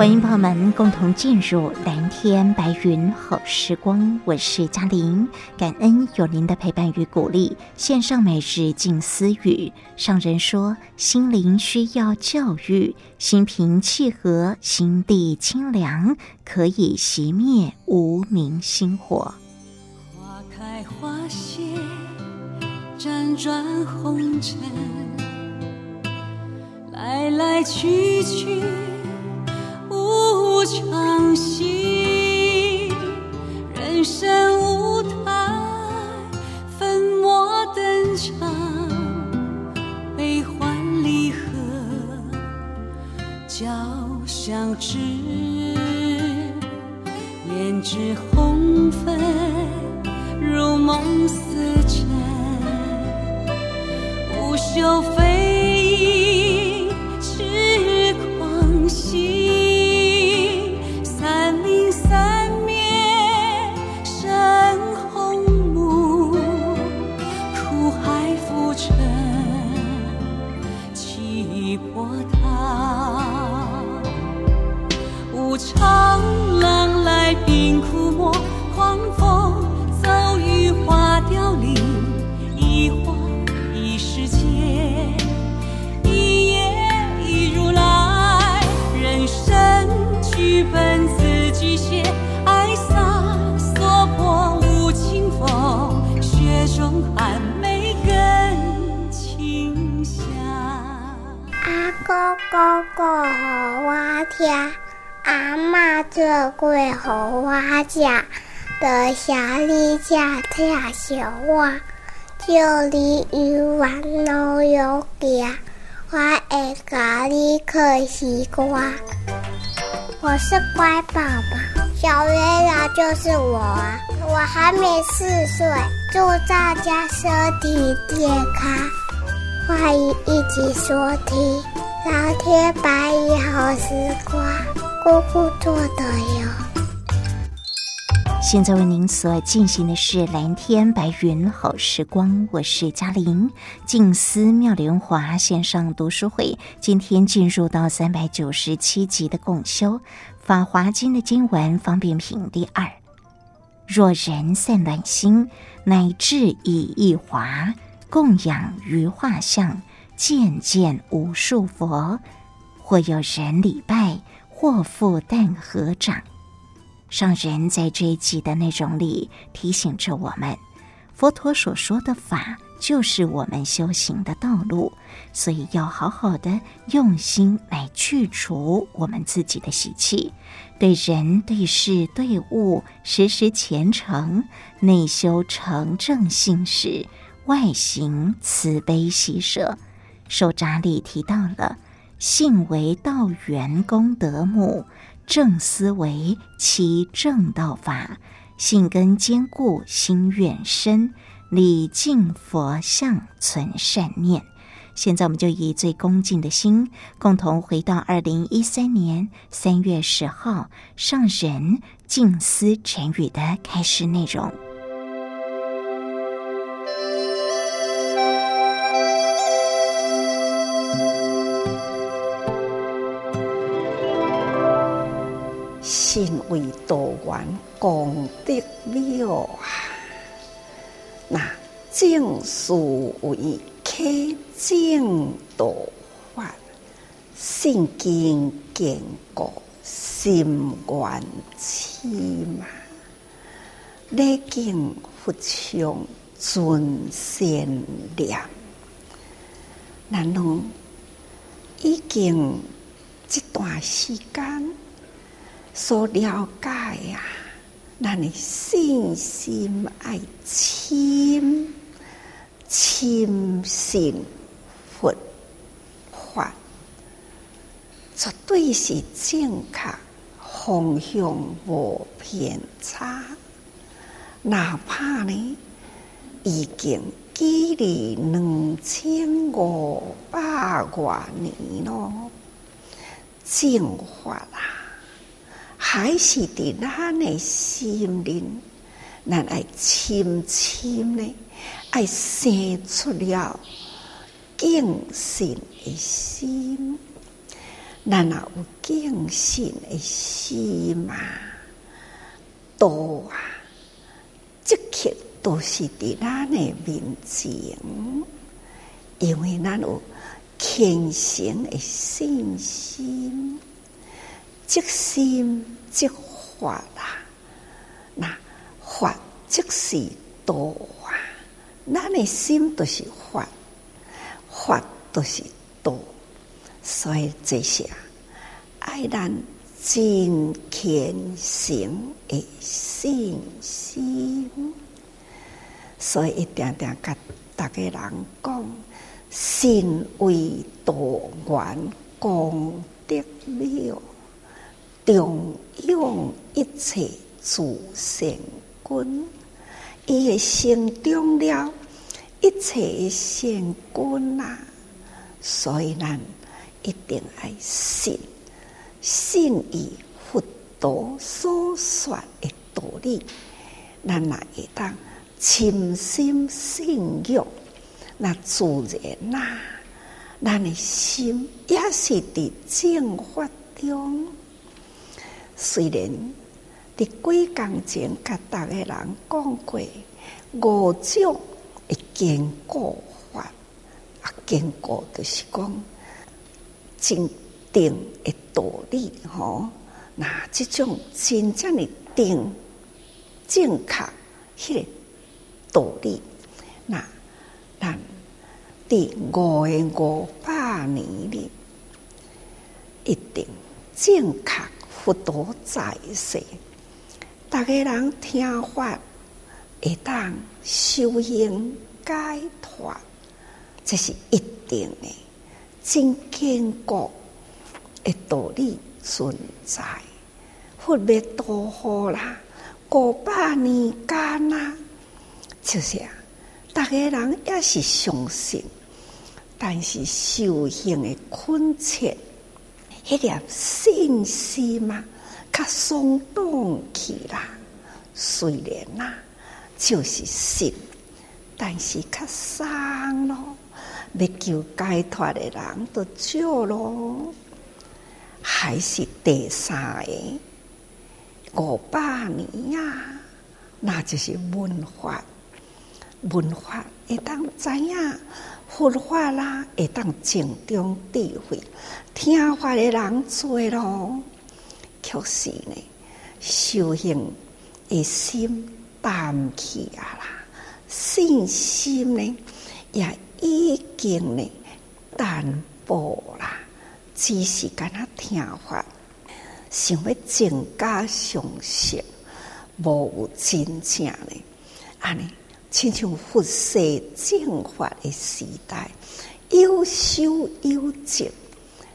欢迎朋友们共同进入蓝天白云好时光，我是嘉玲，感恩有您的陪伴与鼓励。线上每日静思语，上人说：心灵需要教育，心平气和，心地清凉，可以熄灭无明心火。花开花谢，辗转红尘，来来去去。常心，人生舞台，粉墨登场，悲欢离合，交相知，胭脂红粉，如梦似真，不朽飞哥哥和我听，阿嬷做粿和我吃，在下里吃跳小娃，这里有碗老有家，我爱咖喱可西瓜。我是乖宝宝，小月亮就是我！我还没四岁，祝大家身体健康，欢迎一起收听。蓝天白云好时光，姑姑做的哟。现在为您所进行的是蓝天白云好时光，我是嘉玲。静思妙莲华线上读书会，今天进入到三百九十七集的共修《法华经》的经文方便品第二。若人散乱心，乃至以一华供养于画像。渐见无数佛，或有人礼拜，或复但合掌。上人在这一集的内容里提醒着我们，佛陀所说的法就是我们修行的道路，所以要好好的用心来去除我们自己的习气，对人对事对物时时虔诚，内修成正信实，外行慈悲喜舍。手札里提到了，信为道源功德母，正思维其正道法，信根坚固，心愿深，礼敬佛像，存善念。现在我们就以最恭敬的心，共同回到二零一三年三月十号上人静思晨语的开示内容。信为道源功德妙啊！那正思维开正道法，信经坚固心愿起嘛，礼敬佛像尊贤念，咱拢已经这段时间所了解呀，咱的信心爱亲。亲信佛法，绝对是正确，方向无偏差。哪怕呢，已经距离两千五百多年咯，正法。啊，还是伫咱的心灵，咱爱深深呢。爱生出了敬信的心，咱若有敬信的心嘛，道啊，即刻都是伫咱的面前，因为咱有虔诚的信心，即心即法啦，那法即是道啊。咱的心都是法，法都是道，所以这些爱咱真虔诚的信心，所以一定定甲大家人讲，信为道源功德妙，重用一切诸善根。伊会成中了一切善根呐，所以咱一定要信，信伊佛陀所说诶道理，咱也会当深深信仰，那自然呐，咱的心也是伫正法中，虽然。伫几工前，甲逐个人讲过五种的坚固法，啊，坚固就是讲真定的道理吼。那这种真正的定正确，迄个道理，那咱伫五诶五百年里，一定正确佛陀在世。大家人听法，会当修行解脱，这是一定的，真坚固的道理存在。佛灭度后啦，五百年间啦，就是啊，大家人也是相信，但是修行的困切，一点信心嘛。较松动起啦，虽然呐、啊，就是信，但是较伤咯。要求解脱的人都少咯，还是第三个五百年呀、啊，那就是文化，文化会当知影佛法啦，会当正中智慧，听法的人多咯。确实呢，修行的心淡去啊啦，信心呢也已经呢淡薄啦，只是敢若听法，想要增加信心，无有真正呢，安尼，亲像佛世正法的时代，有修有证，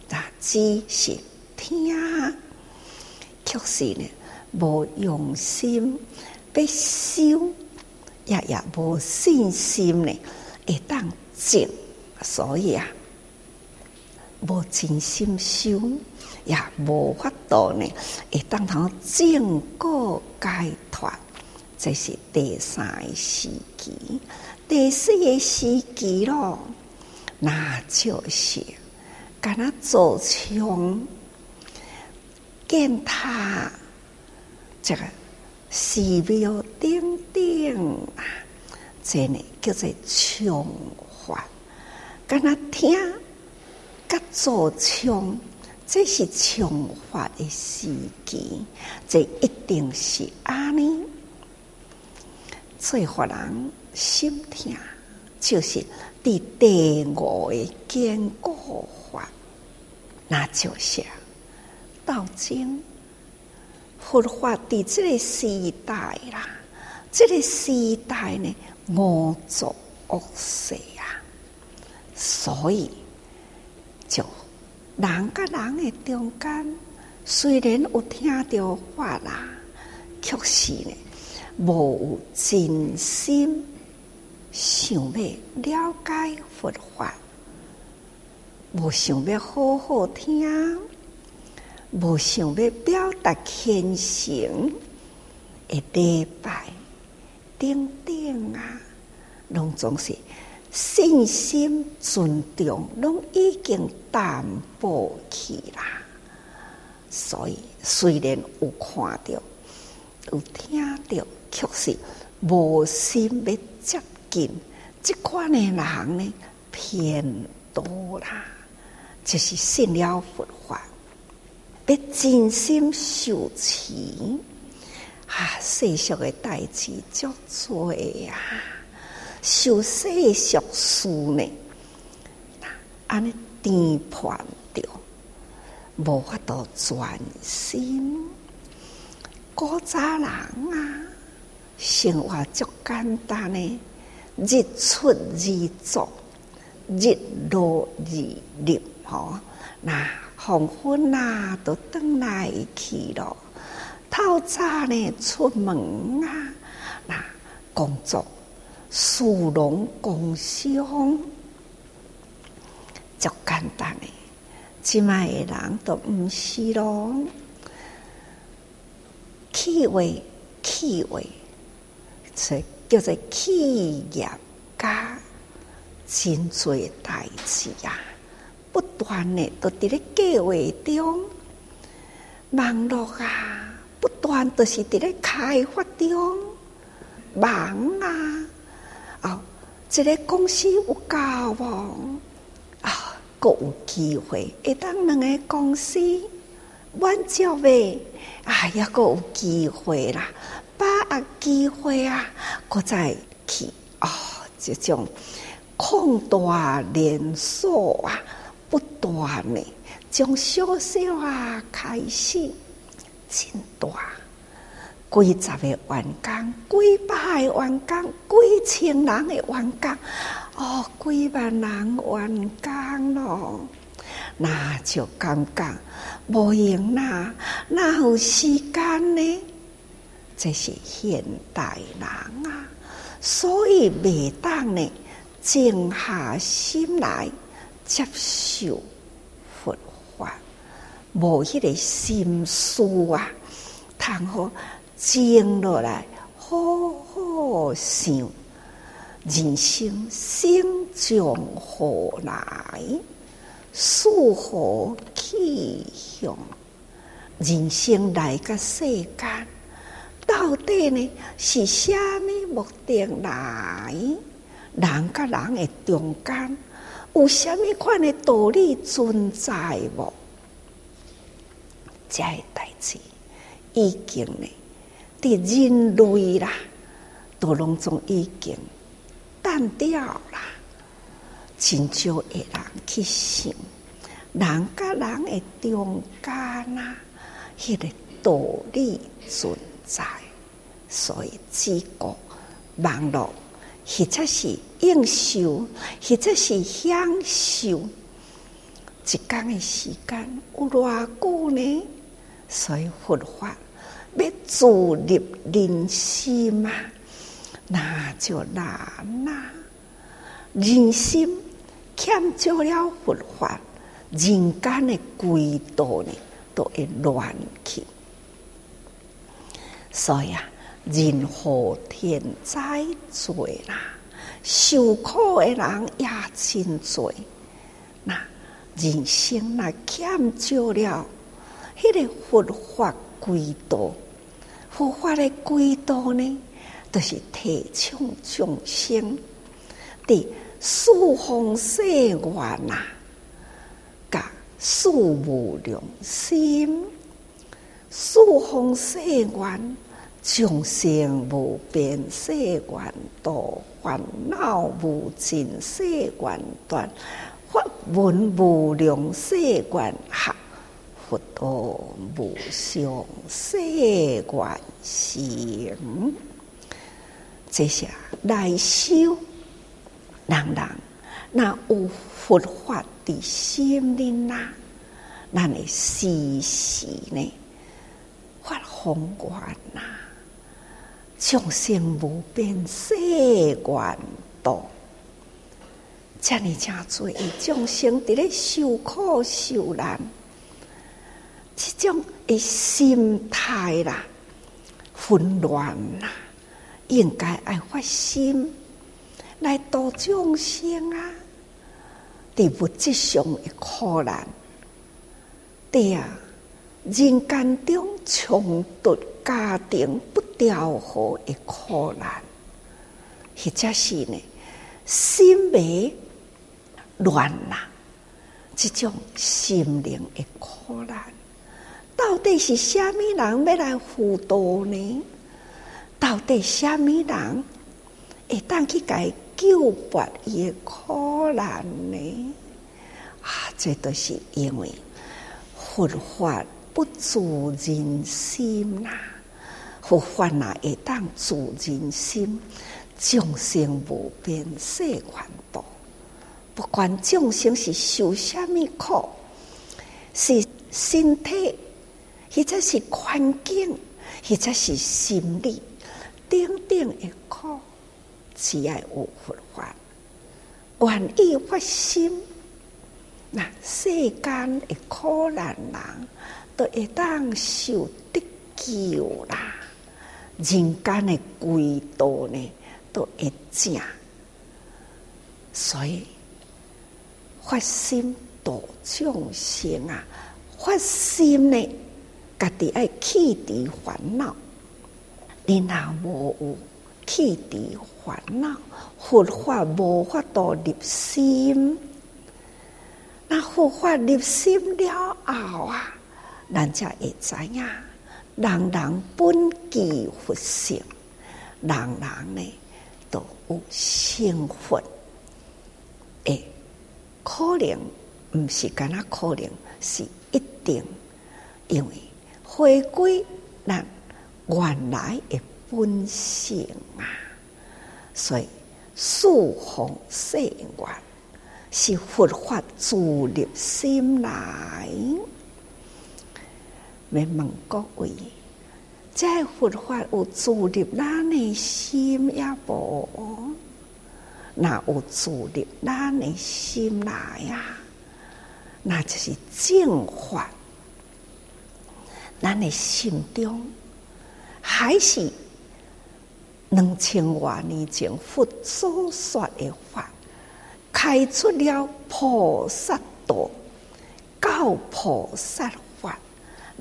那只是听。确实呢，无用心要修，也也无信心呢，会当证，所以啊，无真心修，也无法度呢，会当通证果解脱。这是第三个时期，第四个时期咯，那就是敢若做枪。建塔，这个寺庙顶顶啊，这呢叫做唱法。敢若听甲做唱，这是唱法的时机，这一定是安尼。做法人心听，就是伫第五个坚固法，那就是道经。佛法伫这个时代啦，这个时代呢，五浊恶事啊，所以就人甲人的中间，虽然有听到法啦，确实呢，无有真心想要了解佛法，无想要好好听，无想要表达虔诚的礼拜。顶顶啊，拢总是信。心尊重，拢已经淡薄去啦。所以虽然有看到、有听到，确实无心要接近。即款的人呢，偏多啦。就是信了佛法，要真心受持。啊，世俗的代志足多呀，受世俗事呢，安尼颠盘着，无法度专心。古早人啊，生活足简单呢，日出而作，日落而入，吼，那黄昏啊，都转来去咯。透早呢，出门啊，那工作，殊荣工商，足简单的。即卖的人都毋是咯，气味气味，叫做企业家，真多代志啊，不断的都伫咧计划中，网络啊。不断都是伫咧开发中忙啊！哦，这个公司有够无啊？阁有机会，会当两个公司满足未？啊，也阁有机会啦，把握机会啊，搁再去哦，这种扩大连锁啊，不断的从小小啊开始。真大，几十个员工，几百个员工，几千人的员工，哦，几万人员工咯，那就感觉无用啦，哪有时间呢？这是现代人啊，所以未当呢，静下心来接受佛法。无迄个心思啊，通好静落来，好好想人生生从何来，属何去向？人生来个世间，到底呢是虾米目的来？人甲人的中间，有虾米款的道理存在无？这个代志已经呢，伫人类啦，都拢总已经淡掉啦。真少会人去想，人甲人的中间啊，迄个道理存在，所以只顾网络，或者是应受，或者是享受，一天的时间有偌久呢？所以佛法要自入人心嘛，那就难啦。人心欠缺了佛法，人间的轨道呢都会乱去。所以啊，人祸天灾多啦，受苦的人也真多。那人生那欠缺了。迄个佛法归道，佛法的归道呢，都、就是提倡众生的四方世愿呐，甲四无量心，四方世愿，众生无边誓愿度，烦恼无尽世缘断，法门无量世缘合。佛道无上世缘行，这些来修，人人那有佛法的心灵呐，那你时时呢发宏愿呐，众生无边誓愿度，这样才做一众生伫咧受苦受难。这种的心态啦，混乱啦，应该爱发心来度众生啊！在物质上的苦难，对啊，人间中冲突家庭不调和的苦难，或者是呢，心迷乱啦，这种心灵的苦难。到底是虾米人要来辅导呢？到底虾米人会当去解救拔伊的苦难呢？啊，这都是因为佛法不助人心呐！佛法呐，会当助人心，众生无边誓愿度。不管众生是受什么苦，是身体。或者是环境，或者是心理，等等的苦，只要有佛法，愿意发心，那世间的苦难人都会当受得救啦。人间的归道呢，都会正。所以发心度众生啊，发心呢。家己爱去除烦恼，你若无有去除烦恼，佛法无法度入心。那佛法入心了后啊，咱才会知影，人人本具佛性，人人呢都有成佛。诶，可能毋是干那可能，是一定，因为。回归咱原来的本性啊，所以四方誓愿是佛法注入心来。要问各位，这佛法有注入咱的心也无？那有注入咱的心来呀？那就是正法。咱的心中，还是两千多年前佛所说的法，开出了菩萨道，教菩萨，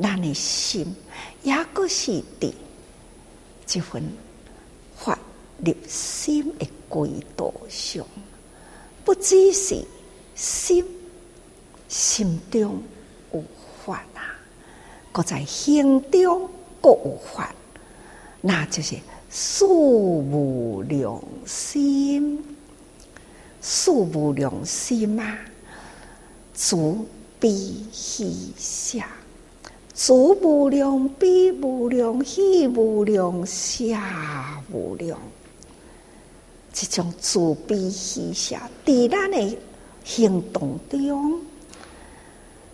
咱的心也阁是伫这份法入心的轨道上，不只是心，心中有法啊。搁在行中各有法，那就是四无量心，四无量心啊！诸悲喜舍，诸无量悲无量喜无量舍无量，这种慈悲喜舍，在咱的行动中，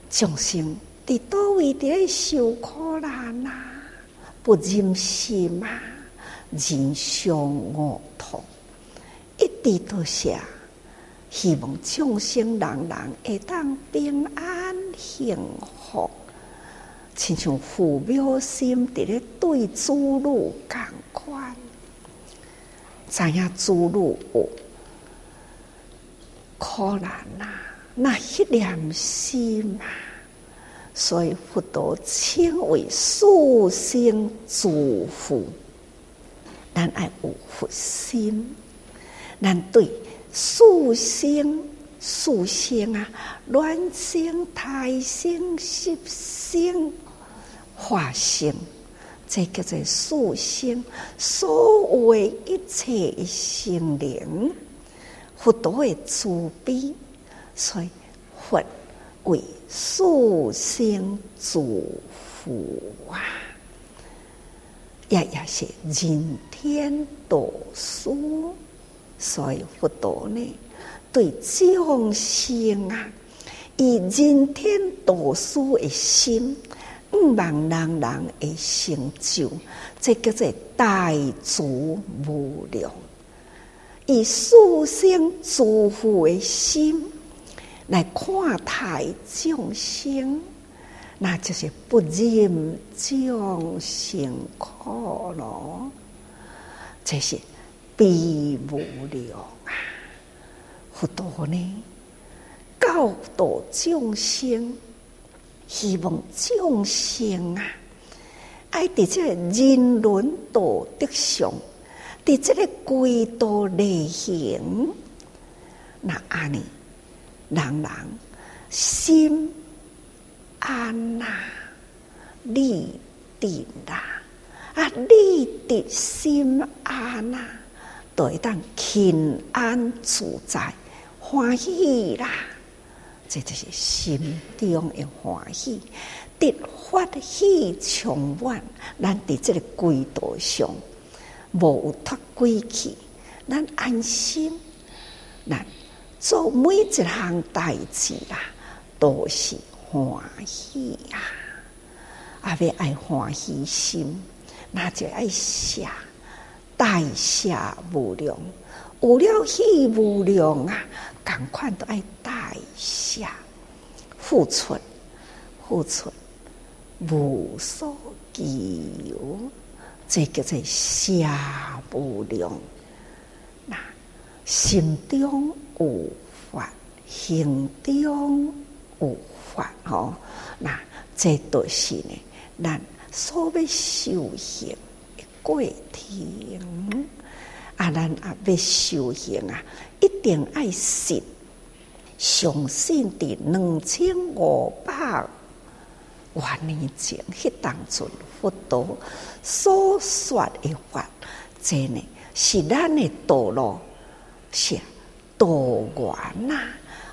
众生。伫叨位伫咧受苦难呐，不忍心啊，人相恶痛，一直都写，希望众生人人会当平安幸福，亲像父母心伫咧对子女共款，知影子女有苦难呐，那一念心啊。所以佛陀称为四生祝福，咱爱有佛心，咱对四圣、四圣啊，卵圣、胎圣、湿圣、化圣，这叫做四圣。所有一切生灵，佛陀的慈悲，所以佛为四圣祝福啊。也也是人天导师，所以佛陀呢，对众生啊，以人天导师的心，毋望人人的成就，这叫做大慈无量，以素心祝福的心来看待众生。那就是不忍众生苦恼，这是悲无量啊！佛陀呢，教导众生，希望众生啊，爱伫这个人伦道德上，伫这个轨道内行，那安尼，人人心。安那立定啦，啊，立定心安那，都会当平安自在欢喜啦。这就是心中的欢喜，得法喜充满。咱伫这个轨道上，无脱轨去，咱安心，咱做每一项代志啦，都是。欢喜啊！阿要爱欢喜心，那就爱舍，代舍无量，有了喜无量啊！赶快都爱代下，付出，付出无所求，这叫做舍无量。那心中有法，行中有。法哦，那这都是呢，咱所要修行的过程啊，咱啊要修行啊，一定爱信，相信伫两千五百万年前，迄当阵佛陀所说的法，这呢是咱诶道路，是道源呐。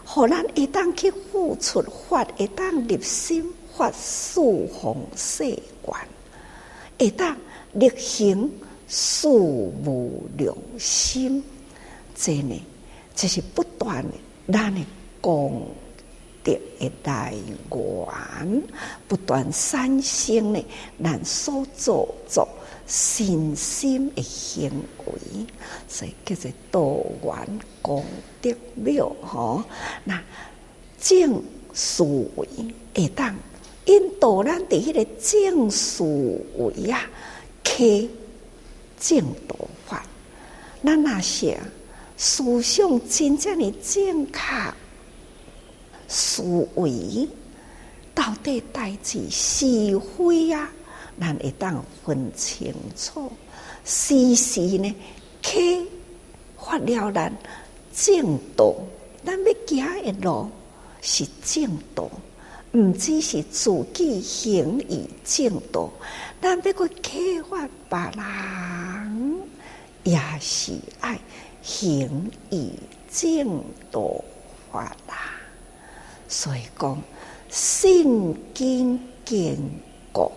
互咱一旦去付出法，一旦立心发四弘誓愿，一旦力行四无量心，真呢，这是不断的咱的功德的来源，不断产生的咱所做作信心的行为，所以叫做道源功德庙吼。那正思维会当引导咱伫迄个正思维啊，开正道法。咱那些思想真正的正确思维，到底代志是非啊？咱会当分清楚，时时呢，去发了咱正道，咱要行的路是正道，毋只是自己行于正道，咱要去启发别人，也是爱。行于正道法啦。所以讲，信根坚固。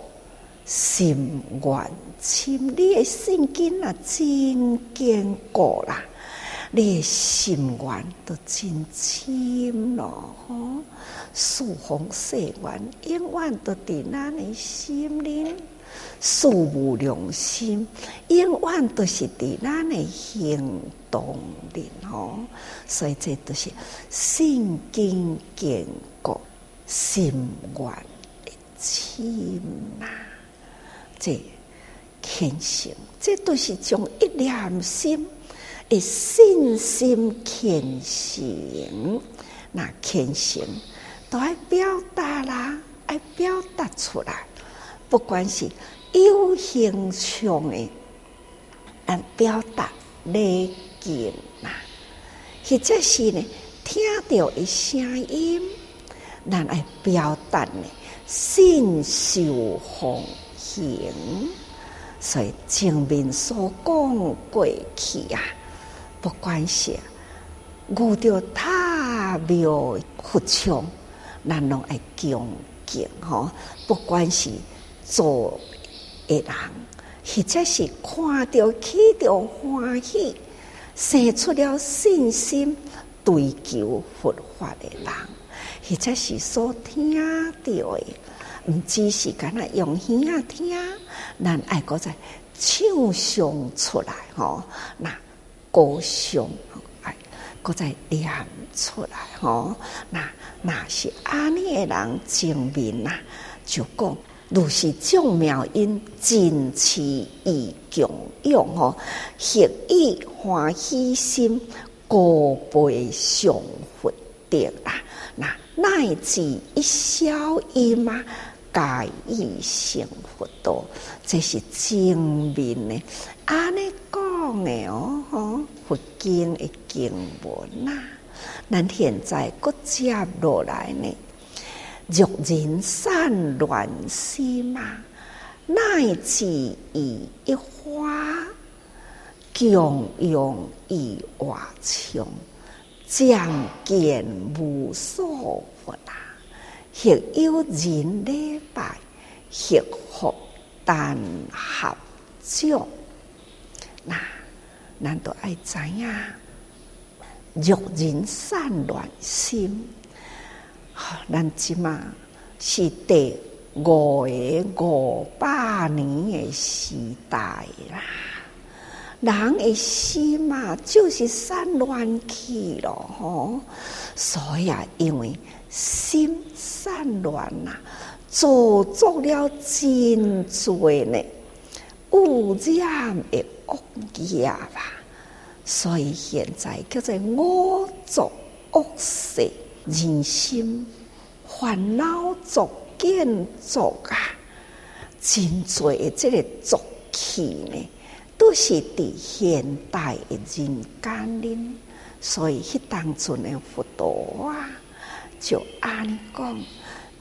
心愿深，你的信根啊真坚固啦，你的心愿都真深咯。四方誓愿永远都伫咱的心里，四无良心永远都是伫咱的行动里吼。所以这都是信根坚固，心愿深呐。这虔诚，这都是从一念心的信心虔诚，那虔诚都爱表达啦，爱表达出来。不管是有形上的，咱表达礼敬呐，或者是呢，听到的声音，咱爱表达呢，信受奉行。所以前面所讲过去啊，不管是遇到塔庙佛像，咱拢爱恭敬吼。不管是做的人，或者是看到起着欢喜，生出了信心，追求佛法的人，或者是所听到的。毋只是干那用耳仔听，咱爱搁再唱上出来吼，那歌颂爱搁再念出来吼，那那是安尼的人前面呐，就讲如是众妙音，尽持意供养吼，协以欢喜心，高倍上福德啦，那乃至一消音嘛。改易成佛道，这是正面的。安尼讲的哦，吼佛经的经文呐。咱现在搁接落来呢，若人散乱心嘛，乃至以一花供养以瓦墙，将见无所佛啦。亦有人礼拜，亦复但合掌。那咱都爱知影，若人散乱心，咱即嘛是第五个五百年的时代啦。人的心嘛，就是散乱去了吼。所以啊，因为心散乱呐，造作了真多呢，污染的恶业吧。所以现在叫做恶作恶事，人心烦恼逐见逐啊，真多的这个俗气呢，都是伫现代的人间里，所以迄当阵的佛陀啊。就安尼讲，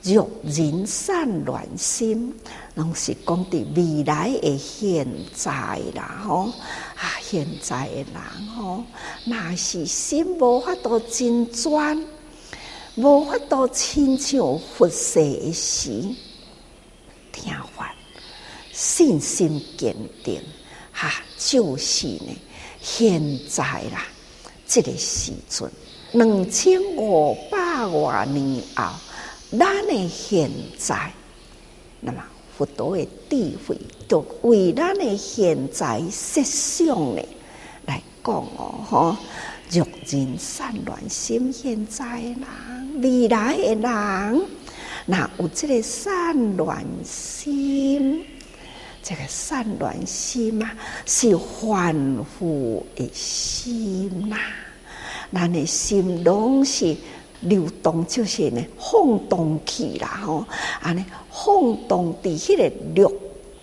若人善乱心，拢是讲伫未来的现在啦，吼啊，现在的人吼，若是心无法度真专，无法度亲像佛说的时，听法信心坚定，哈、就是呢，现在啦，这个时阵。两千五百多年后，咱的现在，那么佛陀的智慧，就为咱的现在设想呢来讲哦，吼，若人散乱心，现在人，未来的人，那有这个散乱心，这个散乱心嘛，是凡夫的心呐。咱的心拢是流动，就是呢晃动起啦吼，安尼晃动伫迄个六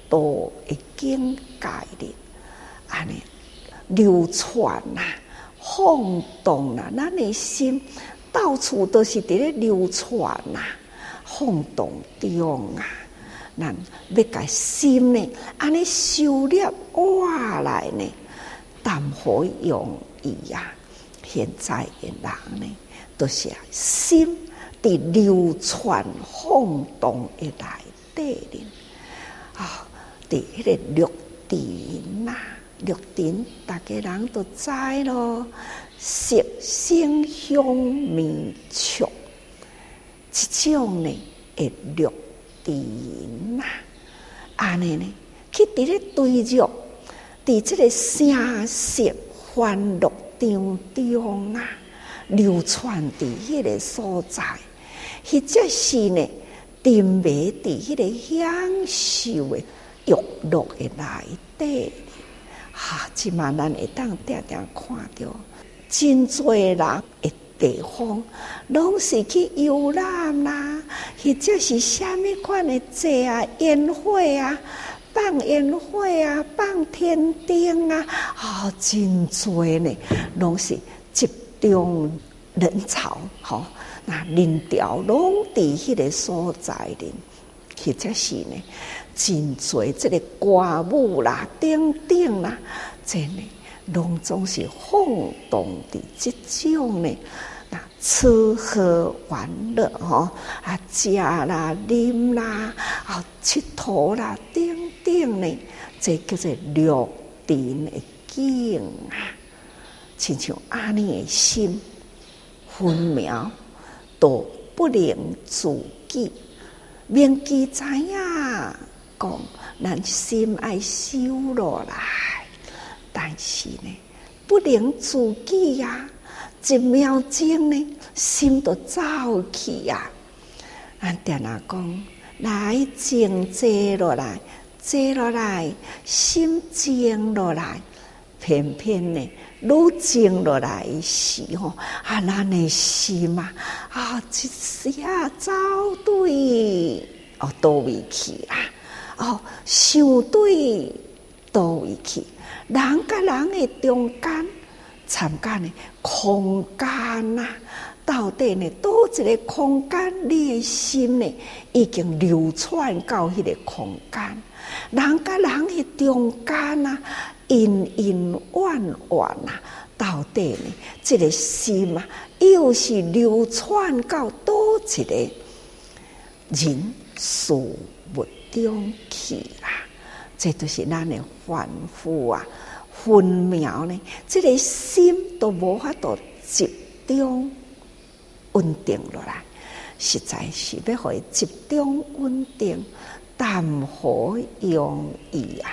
道的境界里，安尼流传呐，晃动啊，咱的心到处都是伫咧流传呐，晃动中啊，咱要甲心呢，安尼修炼哇来呢，谈何容易呀？现在的人呢，都是心伫流传晃动的来对的啊，伫迄个六尘呐，六尘大家人都知咯，色声香味触，这种呢，诶六尘呐，安尼呢，去伫咧对着，伫这个声色欢乐。场中啊，流传伫迄个所在，或者是呢，沉迷伫迄个享受的娱乐的内底，哈，即嘛咱会当定定看着，真侪人的地方，拢是去游览啦，或者是虾米款的节啊、宴会啊，放烟火啊，放天灯啊，啊、真侪呢，拢是集中人潮，吼、那人潮拢伫迄个所在呢，或者是呢，真侪这个歌舞啦、等等啦，真诶，拢总是晃动的这种呢。吃喝玩乐吼啊，食啦、啉啦、啊，佚佗啦，等等呢，这叫做绿尘的景啊，亲像安尼的心分秒都不能自己，铭记知影讲，咱心爱收落来，但是呢，不能自己呀。一秒钟呢，心都走去呀！俺爹那讲，来静坐落来，坐落来，心静落来，偏偏呢，愈静落来时候，啊，咱的心啊，啊，一下走对哦，倒位去啦，哦，想对倒位去，人甲人的中间。参加呢空间呐，到底呢多一个空间？你的心呢已经流窜到迄个空间，人甲人的中间呐，隐隐弯弯呐，到底呢这个心啊，又是流窜到多一个人事物中去啦？这都是咱的反复啊！分秒呢，这个心都无法度集中稳定落来，实在是要互伊集中稳定，谈何容易啊！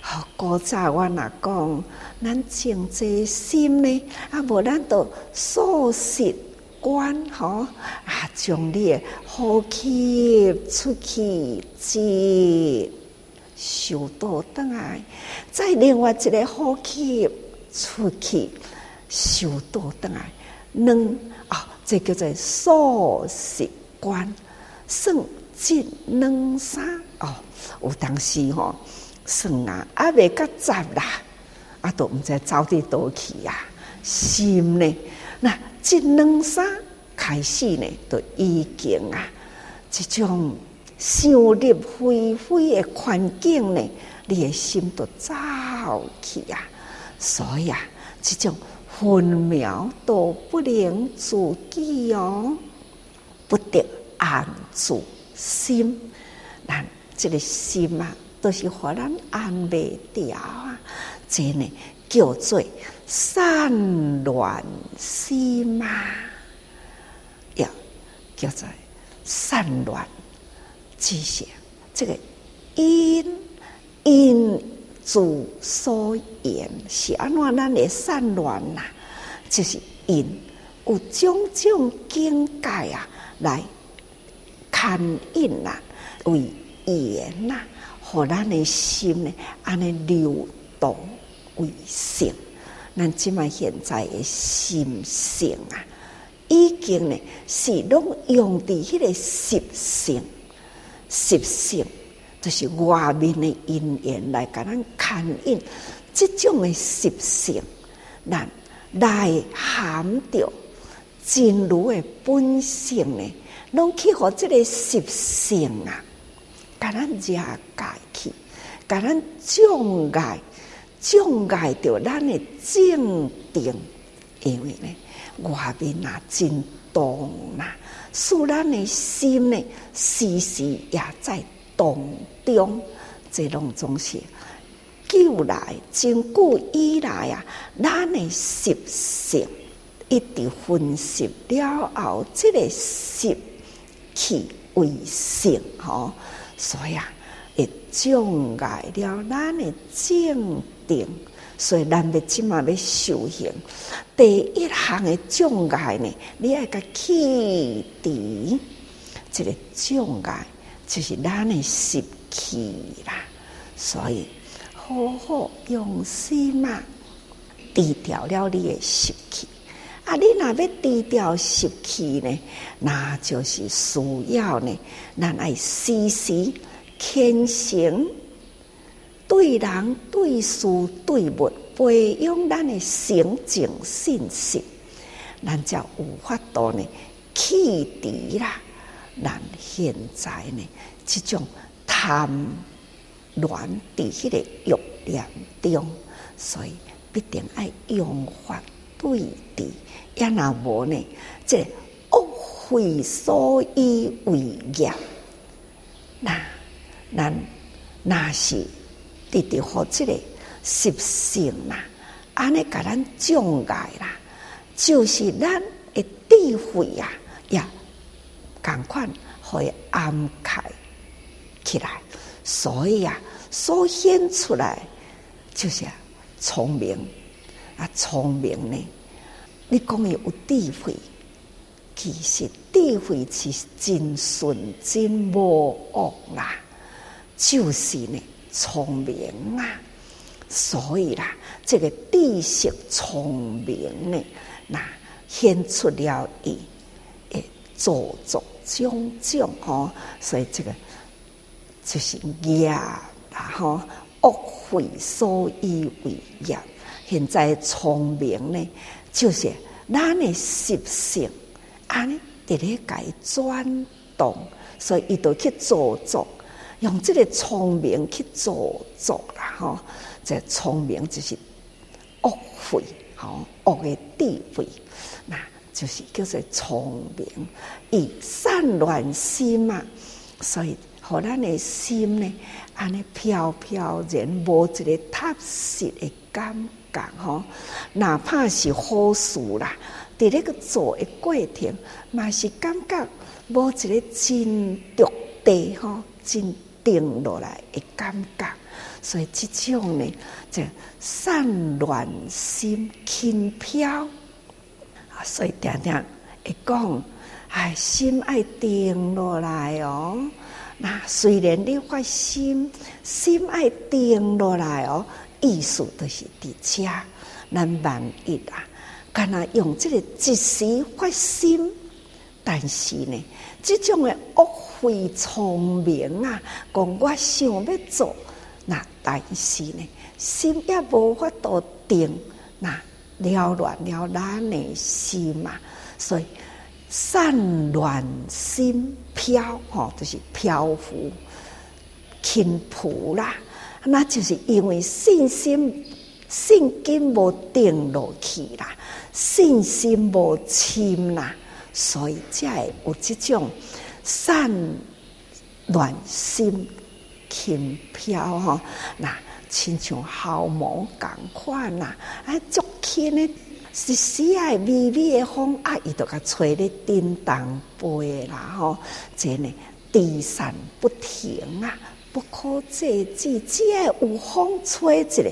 好，古早我若讲，咱静坐心呢，啊，无咱都数息观吼，啊，将你的呼气出去接。收倒转来，再另外一个呼气出去，收倒转来，两啊、哦，这叫做数息观，算一两三哦。有当时吼、哦，算啊，还未到十啦，啊，都毋知走伫倒去啊。心呢，那即两三开始呢，都已经啊，这种。想入非非的环境呢，你的心都走去啊！所以啊，这种分秒都不能自己哦，不得安住心。但这个心啊，都是互咱安袂掉啊！这呢叫做散乱心啊，呀，叫做散乱。记下这个因因之所言是安怎咱的散乱呐？就是因有种种境界啊，来牵引呐，为缘呐，互咱的心呢，安尼流动为性。咱即卖现在诶心性啊，已经呢是拢用伫迄个习性。习性就是外面诶因缘来甲咱牵引，这种诶习性，咱来含着真如诶本性呢，拢去互这个习性啊，甲咱遮界去，甲咱障碍，障碍着咱的静定，因为呢，外面啊真动呐。使咱的心呢，时时也在动中，这拢总是旧来真久以来啊，咱的习性一直分析了后，这个习气为性吼，所以啊，会障碍了咱的静定。所以咱要即马要修行，第一项的障碍呢，你爱个起底，这个障碍就是咱的习气啦。所以好好用心嘛，除掉了你的习气。啊，你若要除掉习气呢，那就是需要呢，咱爱时时虔诚对人对事对物培养咱的诚情信心，咱才有法度呢，弃除啦。咱现在呢，这种贪恋伫迄个欲念中，所以必定爱用法对治。也若无呢，这恶慧所以为业，那咱那是直直互这个习性啦，安尼甲咱障碍啦，就是咱的智慧呀，也共款互伊安开起来。所以啊，所显出来就是聪明啊，聪明呢。你讲伊有智慧，其实智慧是真纯真无恶啦，就是呢聪明啊。所以啦，这个知识聪明呢，那显出了伊诶，做作种种吼，所以这个就是业，然后恶慧所依为业。现在聪明呢？就是咱的习性，安尼伫咧改转动，所以伊就去做作，用这个聪明去做作啦，吼！这聪明就是恶慧，吼恶的智慧，那就是叫做聪明。以散乱心嘛，所以互咱的心呢，安尼飘飘然，无一个踏实的感。觉吼，哪怕是好事啦，伫咧个做诶过程，嘛是感觉无一个真独地吼，真定落来诶感觉。所以即种呢，就善乱心轻飘啊，所以定定会讲，哎，心爱定落来哦。那虽然你发心，心爱定落来哦。意思都是伫遮，咱万一啊，干那用这个即时发心，但是呢，这种的恶慧聪明啊，讲我想要做，那但是呢，心也无法度定，那扰乱了咱的心嘛，所以散乱心飘，吼，就是漂浮、轻浮啦。那就是因为信心信心无定落去啦，信心无深啦，所以才会有这种散乱心轻飘吼。那亲像毫毛共款呐，啊，足轻的，时时啊，微微的风啊，伊都甲吹咧叮当飞啦吼，这呢，低散不停啊。不可制止，只要有风吹一下，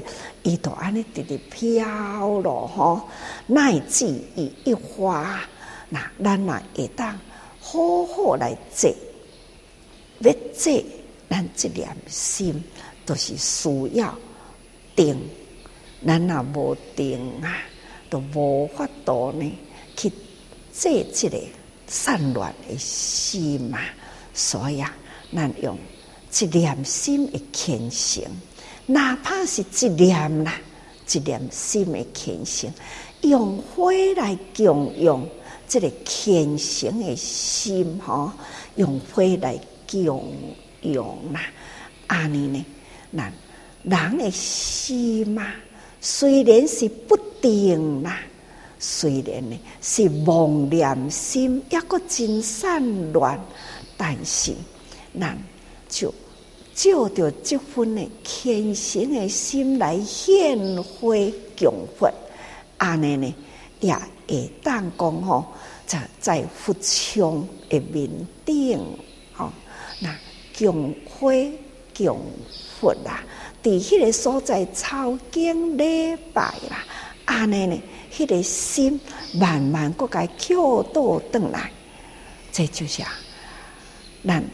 伊就安尼直直飘落吼。乃至伊一花，那咱也会当好好来坐，要坐，咱这念心都是需要定。咱若无定啊，都无法度呢去坐这个散乱的心嘛。所以啊，咱用。一念心的虔诚，哪怕是一念啦，一念心的虔诚，用火来供养这个虔诚的心，吼，用火来供养啦。安尼呢，那人的心嘛，虽然是不定啦，虽然呢是妄念心，抑个真散乱，但是咱就。照着这份的虔诚的心来献花供佛，安尼呢也会当讲吼，在在佛像的面顶吼，那供花供佛啦，伫迄个所在抄经礼拜啦，安尼呢，迄个心慢慢搁该跳倒转来，这就是啊，咱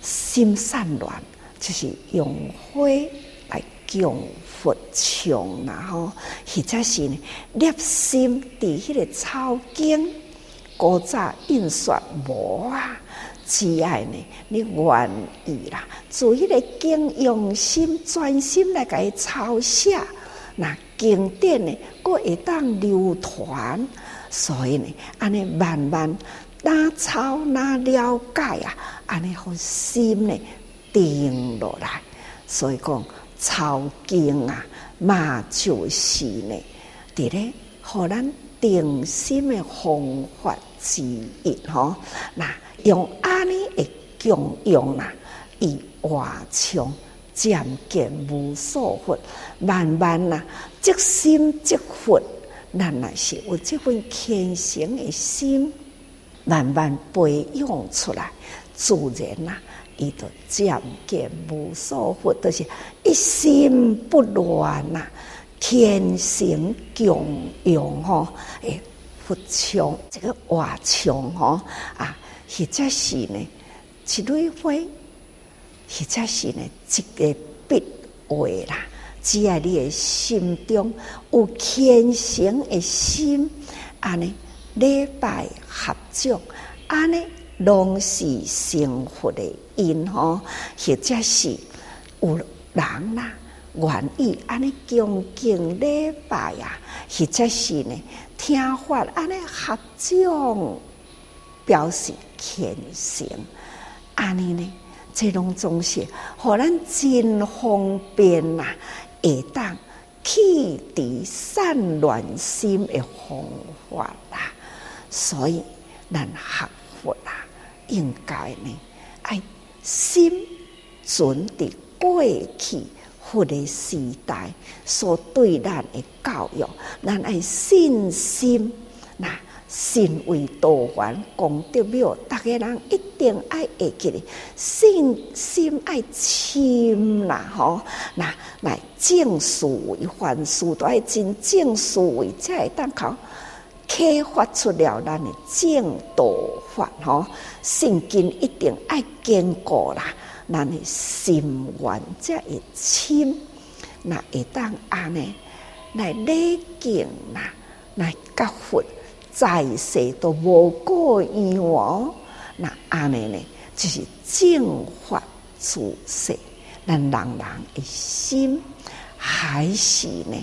心散乱。就是用火供佛像，然后或者是呢，热心伫迄个抄经，古早印刷无啊，只爱呢，你愿意啦，做迄个经用心、专心来甲伊抄写，那经典呢，佫会当流传。所以呢，安尼慢慢哪抄哪了解啊，安尼互心呢定落来。所以讲抄经啊，嘛就是呢，伫咧互咱定心的方法之一吼。那用安尼的功用啊，以化从渐渐无所惑，慢慢呐，即心即佛。咱若是有这份虔诚的心，慢慢培养出来，自然呐，伊就渐渐无所获，都、就是一心不乱呐，虔诚供养吼，诶，佛像这个画像吼啊，或者是呢，一蕊花，或者是呢，一个笔画啦。只要你的心中有虔诚的心，安尼礼拜合掌，安尼拢是幸福的因吼，或者是有人啦愿意安尼恭敬礼拜啊，或者是呢听法安尼合掌，表示虔诚，安尼呢，这种总是互咱真方便呐。会当启迪散乱心的方法啦，所以咱学佛啦，应该呢爱心存伫过去或者时代所对咱的教育，咱爱信心那。心为道源功德庙，大家人一定爱会记得，信心爱深啦吼，那来正思维，凡事都爱真正思维，才会当考开发出了咱的正道法吼。信心一定爱坚固啦，咱的心愿才会深，那会当安尼来礼敬啦，来甲佛。在世都无过冤枉，那安尼呢？就是正法自世，咱人人的心还是呢？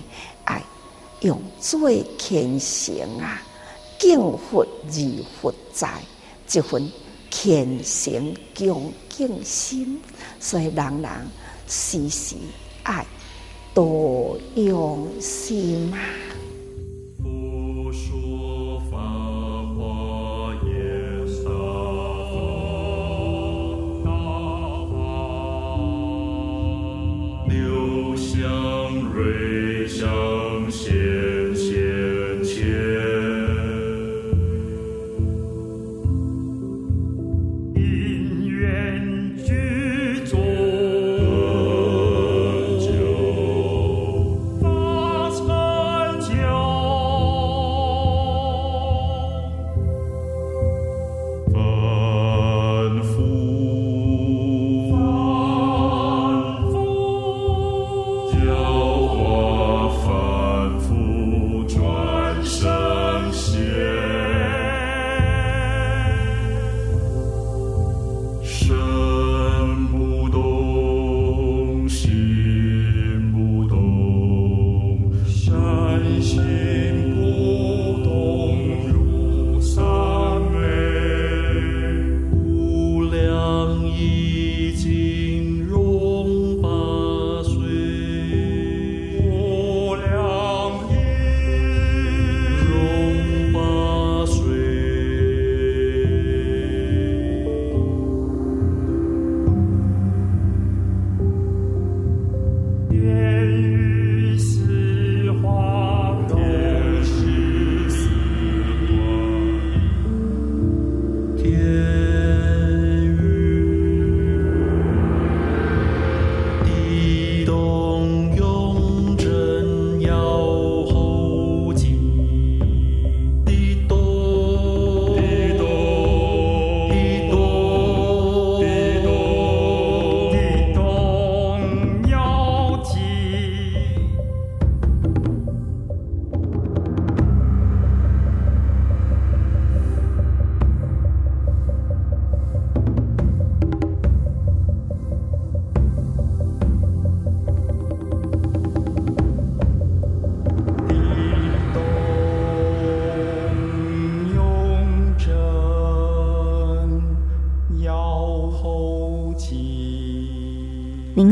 用最虔诚啊，敬佛而佛在，一份虔诚恭敬心，所以人人时时爱多用心啊。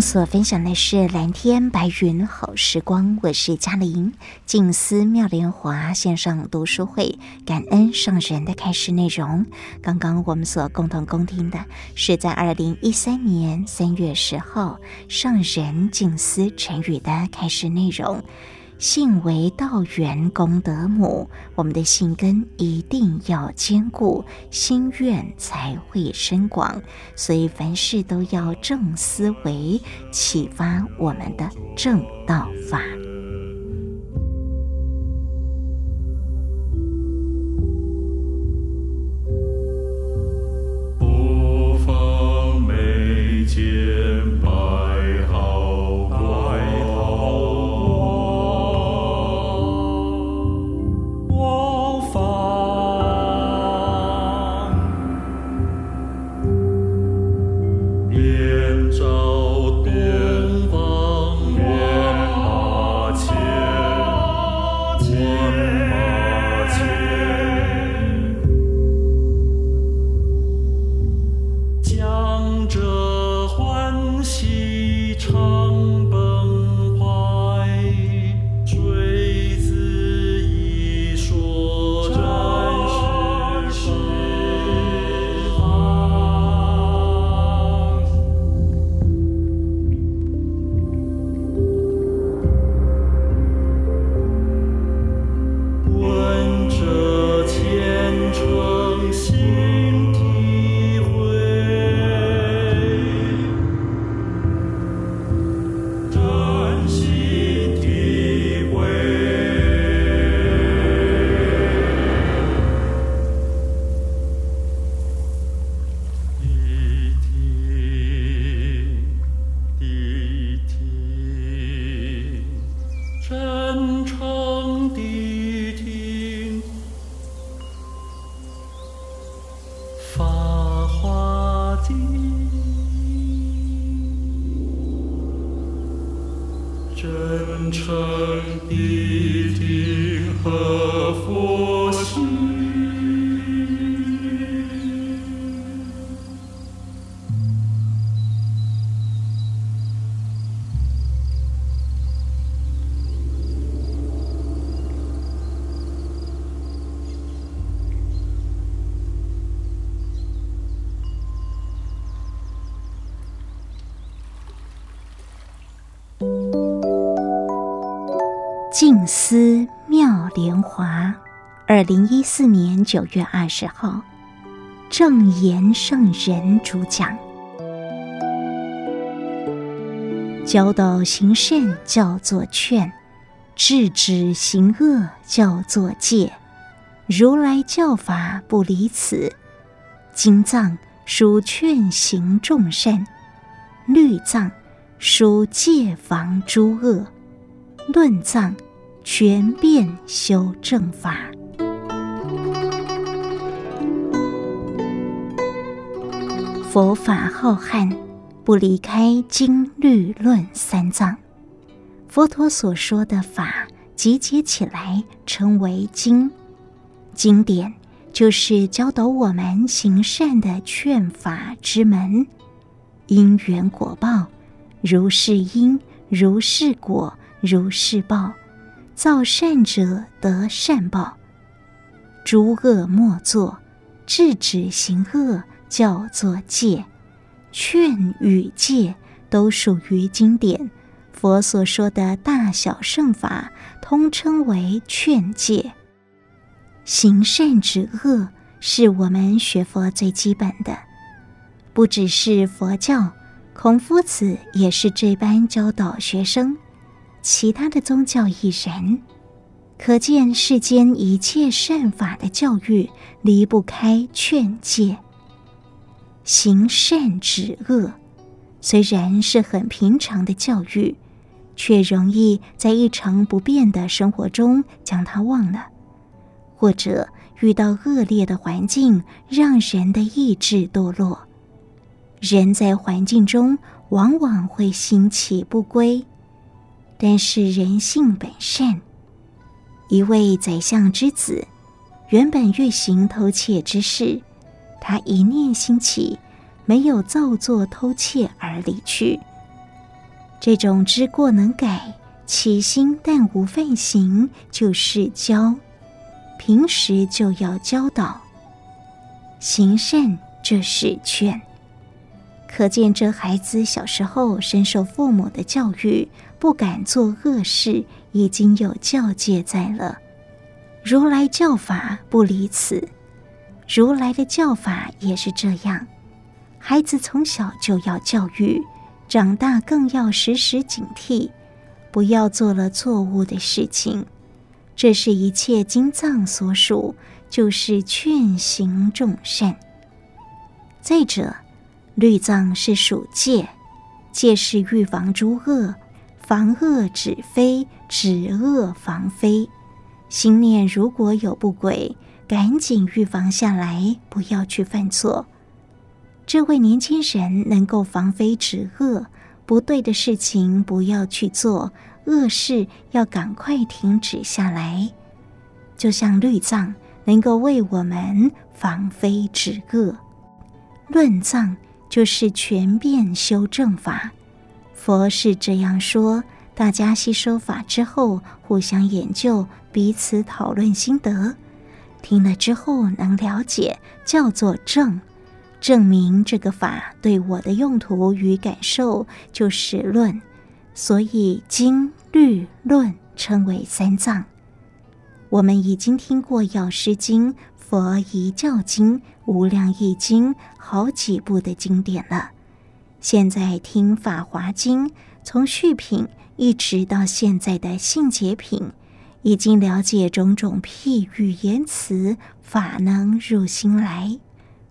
所分享的是蓝天白云好时光，我是嘉玲。静思妙莲华线上读书会，感恩上人的开示内容。刚刚我们所共同恭听的是在二零一三年三月十号上人静思成语的开示内容。信为道源功德母，我们的信根一定要坚固，心愿才会深广。所以凡事都要正思维，启发我们的正道法。不妨眉间白思妙莲华，二零一四年九月二十号，正言圣人主讲，教导行善叫做劝，制止行恶叫做戒。如来教法不离此，经藏书劝行众善，律藏书戒防诸恶，论藏。全遍修正法，佛法浩瀚，不离开经律论三藏。佛陀所说的法集结起来称为经，经典就是教导我们行善的劝法之门。因缘果报，如是因，如是果，如是报。造善者得善报，诸恶莫作，制止行恶叫做戒，劝与戒都属于经典。佛所说的大小圣法，通称为劝戒。行善止恶，是我们学佛最基本的，不只是佛教，孔夫子也是这般教导学生。其他的宗教亦然，可见世间一切善法的教育离不开劝戒。行善止恶，虽然是很平常的教育，却容易在一成不变的生活中将它忘了，或者遇到恶劣的环境，让人的意志堕落。人在环境中往往会兴起不归。但是人性本善，一位宰相之子，原本欲行偷窃之事，他一念兴起，没有造作偷窃而离去，这种知过能改、起心但无犯行，就是教。平时就要教导行善，这是劝。可见这孩子小时候深受父母的教育，不敢做恶事，已经有教诫在了。如来教法不离此，如来的教法也是这样。孩子从小就要教育，长大更要时时警惕，不要做了错误的事情。这是一切经藏所属，就是劝行众善。再者，律藏是属戒，戒是预防诸恶，防恶止非，止恶防非。心念如果有不轨，赶紧预防下来，不要去犯错。这位年轻人能够防非止恶，不对的事情不要去做。恶事要赶快停止下来，就像律藏能够为我们防非止恶，论藏就是权变修正法。佛是这样说，大家吸收法之后，互相研究，彼此讨论心得，听了之后能了解，叫做证，证明这个法对我的用途与感受就是论。所以经律论称为三藏。我们已经听过《药师经》《佛遗教经》《无量义经》好几部的经典了，现在听《法华经》，从序品一直到现在的性解品，已经了解种种譬喻言辞，法能入心来，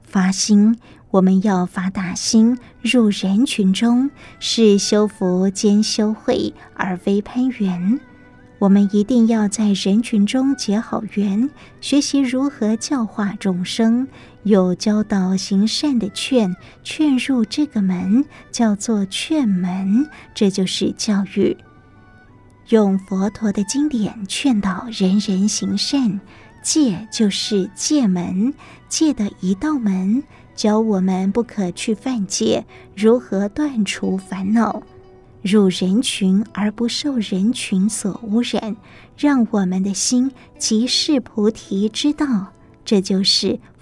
发心。我们要发大心，入人群中，是修福兼修慧，而非攀缘。我们一定要在人群中结好缘，学习如何教化众生，有教导行善的劝，劝入这个门，叫做劝门，这就是教育。用佛陀的经典劝导人人行善，戒就是戒门，戒的一道门。教我们不可去犯戒，如何断除烦恼，入人群而不受人群所污染，让我们的心即是菩提之道，这就是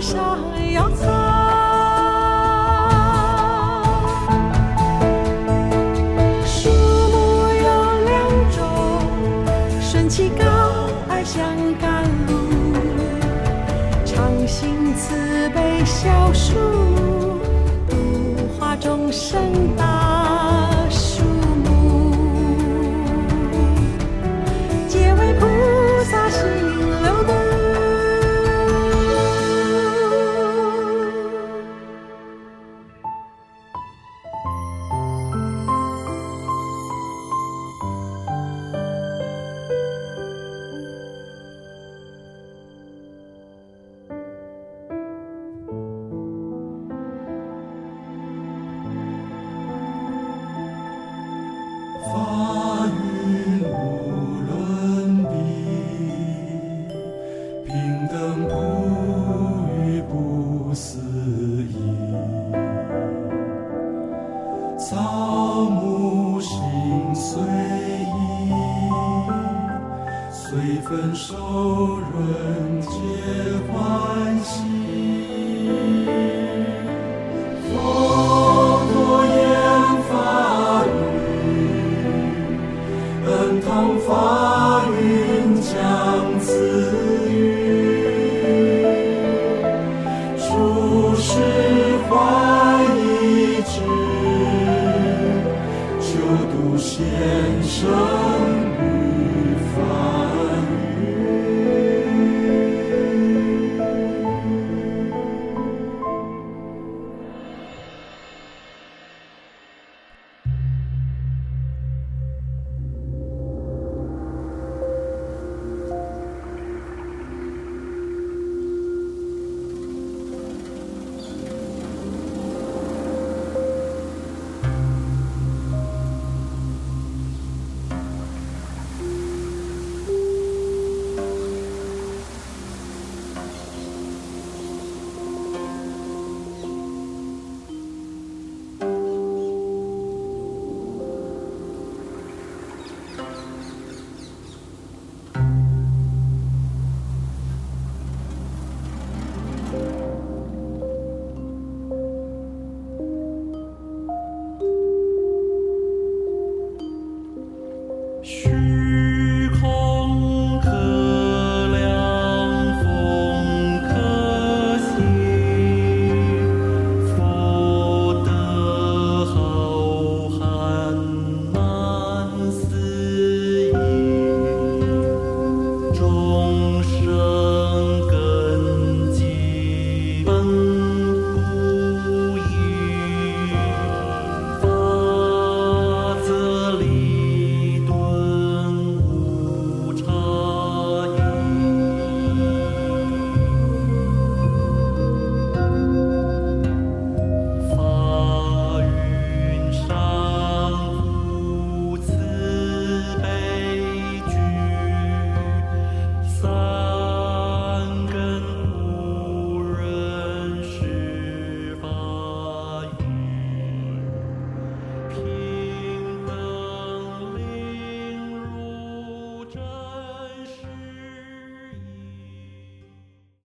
山要走。